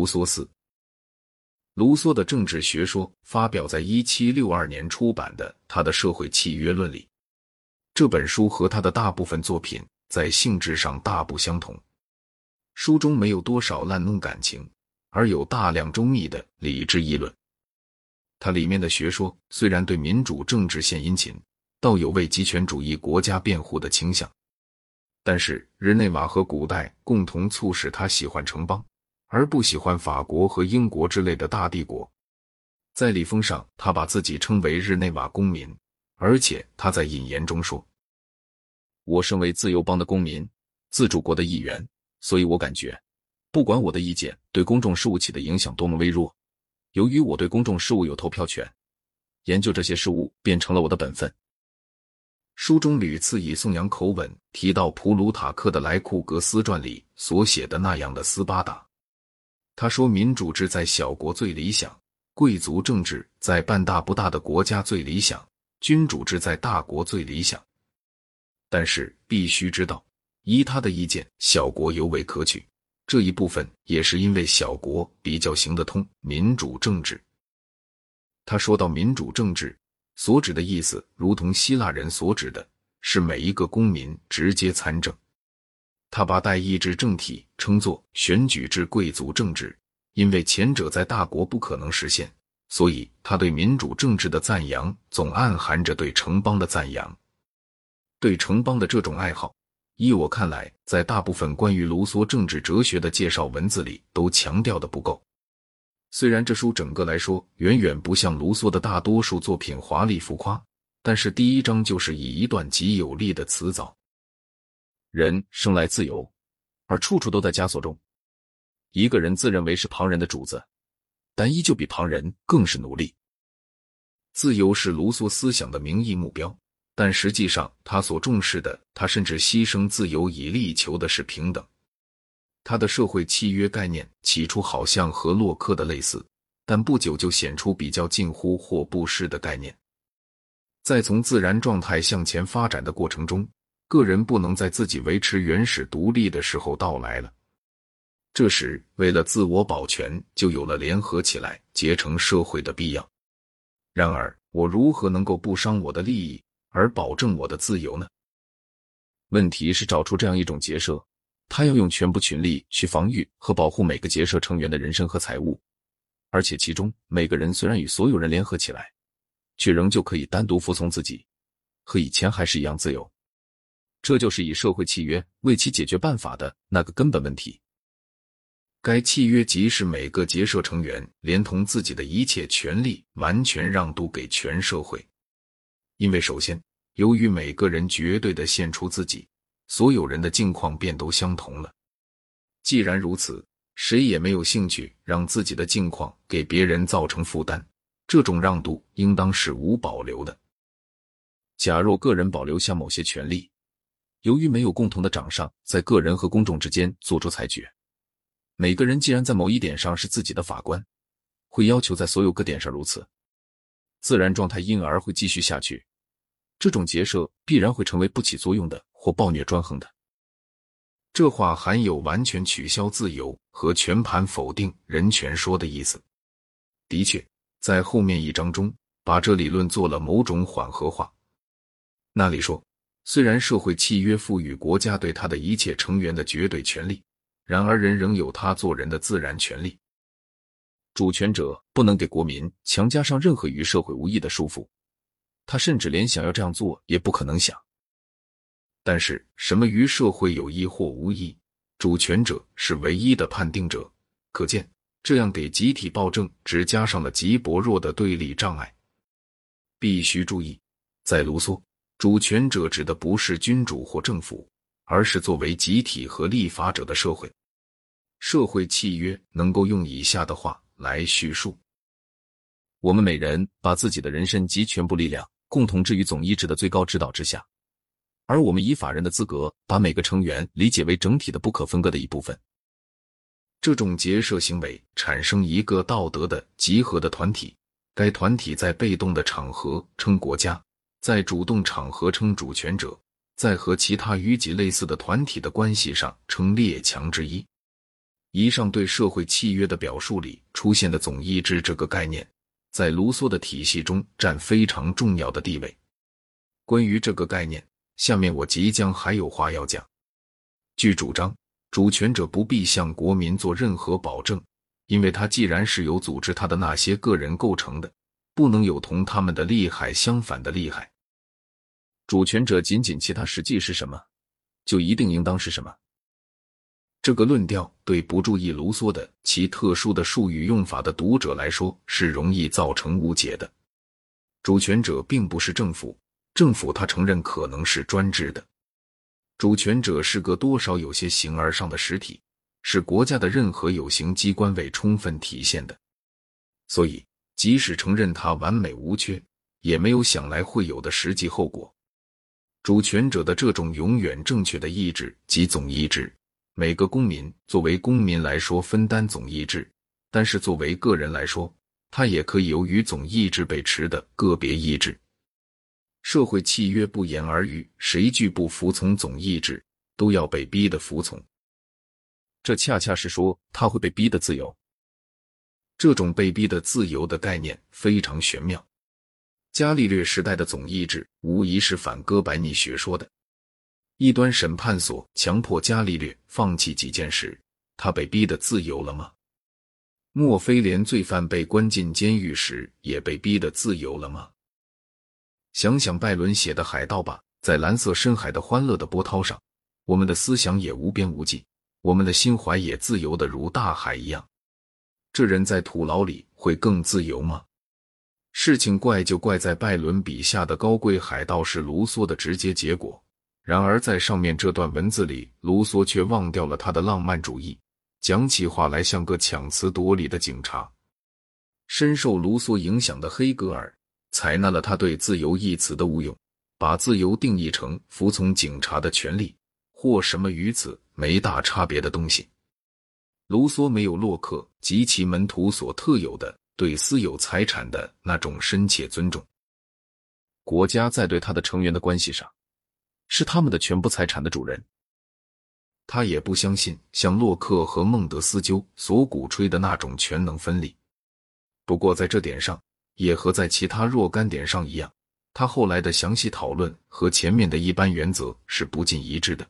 卢梭四。卢梭的政治学说发表在一七六二年出版的《他的社会契约论》里。这本书和他的大部分作品在性质上大不相同。书中没有多少滥弄感情，而有大量周密的理智议论。它里面的学说虽然对民主政治献殷勤，倒有为极权主义国家辩护的倾向，但是日内瓦和古代共同促使他喜欢城邦。而不喜欢法国和英国之类的大帝国。在礼封上，他把自己称为日内瓦公民，而且他在引言中说：“我身为自由邦的公民，自主国的一员，所以我感觉，不管我的意见对公众事务起的影响多么微弱，由于我对公众事务有投票权，研究这些事物变成了我的本分。”书中屡次以颂扬口吻提到普鲁塔克的《莱库格斯传》里所写的那样的斯巴达。他说：“民主制在小国最理想，贵族政治在半大不大的国家最理想，君主制在大国最理想。但是必须知道，依他的意见，小国尤为可取。这一部分也是因为小国比较行得通民主政治。”他说到民主政治所指的意思，如同希腊人所指的是每一个公民直接参政。他把代议制政体称作选举制贵族政治，因为前者在大国不可能实现，所以他对民主政治的赞扬总暗含着对城邦的赞扬。对城邦的这种爱好，依我看来，在大部分关于卢梭政治哲学的介绍文字里都强调的不够。虽然这书整个来说远远不像卢梭的大多数作品华丽浮夸，但是第一章就是以一段极有力的词藻。人生来自由，而处处都在枷锁中。一个人自认为是旁人的主子，但依旧比旁人更是奴隶。自由是卢梭思想的名义目标，但实际上他所重视的，他甚至牺牲自由以力求的是平等。他的社会契约概念起初好像和洛克的类似，但不久就显出比较近乎或不失的概念。在从自然状态向前发展的过程中。个人不能在自己维持原始独立的时候到来了。这时，为了自我保全，就有了联合起来结成社会的必要。然而，我如何能够不伤我的利益而保证我的自由呢？问题是找出这样一种结社，他要用全部群力去防御和保护每个结社成员的人身和财物，而且其中每个人虽然与所有人联合起来，却仍旧可以单独服从自己，和以前还是一样自由。这就是以社会契约为其解决办法的那个根本问题。该契约即是每个结社成员连同自己的一切权利完全让渡给全社会，因为首先，由于每个人绝对的献出自己，所有人的境况便都相同了。既然如此，谁也没有兴趣让自己的境况给别人造成负担，这种让渡应当是无保留的。假若个人保留下某些权利，由于没有共同的掌上，在个人和公众之间做出裁决，每个人既然在某一点上是自己的法官，会要求在所有各点上如此，自然状态因而会继续下去。这种结社必然会成为不起作用的或暴虐专横的。这话含有完全取消自由和全盘否定人权说的意思。的确，在后面一章中，把这理论做了某种缓和化。那里说。虽然社会契约赋予国家对他的一切成员的绝对权利，然而人仍有他做人的自然权利。主权者不能给国民强加上任何与社会无益的束缚，他甚至连想要这样做也不可能想。但是，什么与社会有益或无益，主权者是唯一的判定者。可见，这样给集体暴政只加上了极薄弱的对立障碍。必须注意，在卢梭。主权者指的不是君主或政府，而是作为集体和立法者的社会。社会契约能够用以下的话来叙述：我们每人把自己的人身及全部力量共同置于总意志的最高指导之下，而我们以法人的资格把每个成员理解为整体的不可分割的一部分。这种结社行为产生一个道德的集合的团体，该团体在被动的场合称国家。在主动场合称主权者，在和其他与己类似的团体的关系上称列强之一。以上对社会契约的表述里出现的总意志这个概念，在卢梭的体系中占非常重要的地位。关于这个概念，下面我即将还有话要讲。据主张，主权者不必向国民做任何保证，因为他既然是由组织他的那些个人构成的，不能有同他们的利害相反的利害。主权者仅仅其他实际是什么，就一定应当是什么。这个论调对不注意卢梭的其特殊的术语用法的读者来说是容易造成误解的。主权者并不是政府。政府他承认可能是专制的，主权者是个多少有些形而上的实体，是国家的任何有形机关未充分体现的，所以即使承认它完美无缺，也没有想来会有的实际后果。主权者的这种永远正确的意志及总意志，每个公民作为公民来说分担总意志，但是作为个人来说，他也可以由于总意志被持的个别意志。社会契约不言而喻，谁拒不服从总意志，都要被逼的服从。这恰恰是说他会被逼的自由。这种被逼的自由的概念非常玄妙。伽利略时代的总意志无疑是反哥白尼学说的。一端审判所强迫伽利略放弃几件事，他被逼的自由了吗？莫非连罪犯被关进监狱时也被逼的自由了吗？想想拜伦写的《海盗吧》，在蓝色深海的欢乐的波涛上，我们的思想也无边无际，我们的心怀也自由的如大海一样。这人在土牢里会更自由吗？事情怪就怪在拜伦笔下的高贵海盗是卢梭的直接结果。然而在上面这段文字里，卢梭却忘掉了他的浪漫主义，讲起话来像个强词夺理的警察。深受卢梭影响的黑格尔。采纳了他对“自由”一词的误用，把自由定义成服从警察的权利或什么与此没大差别的东西。卢梭没有洛克及其门徒所特有的对私有财产的那种深切尊重。国家在对他的成员的关系上，是他们的全部财产的主人。他也不相信像洛克和孟德斯鸠所鼓吹的那种全能分立。不过在这点上，也和在其他若干点上一样，他后来的详细讨论和前面的一般原则是不尽一致的。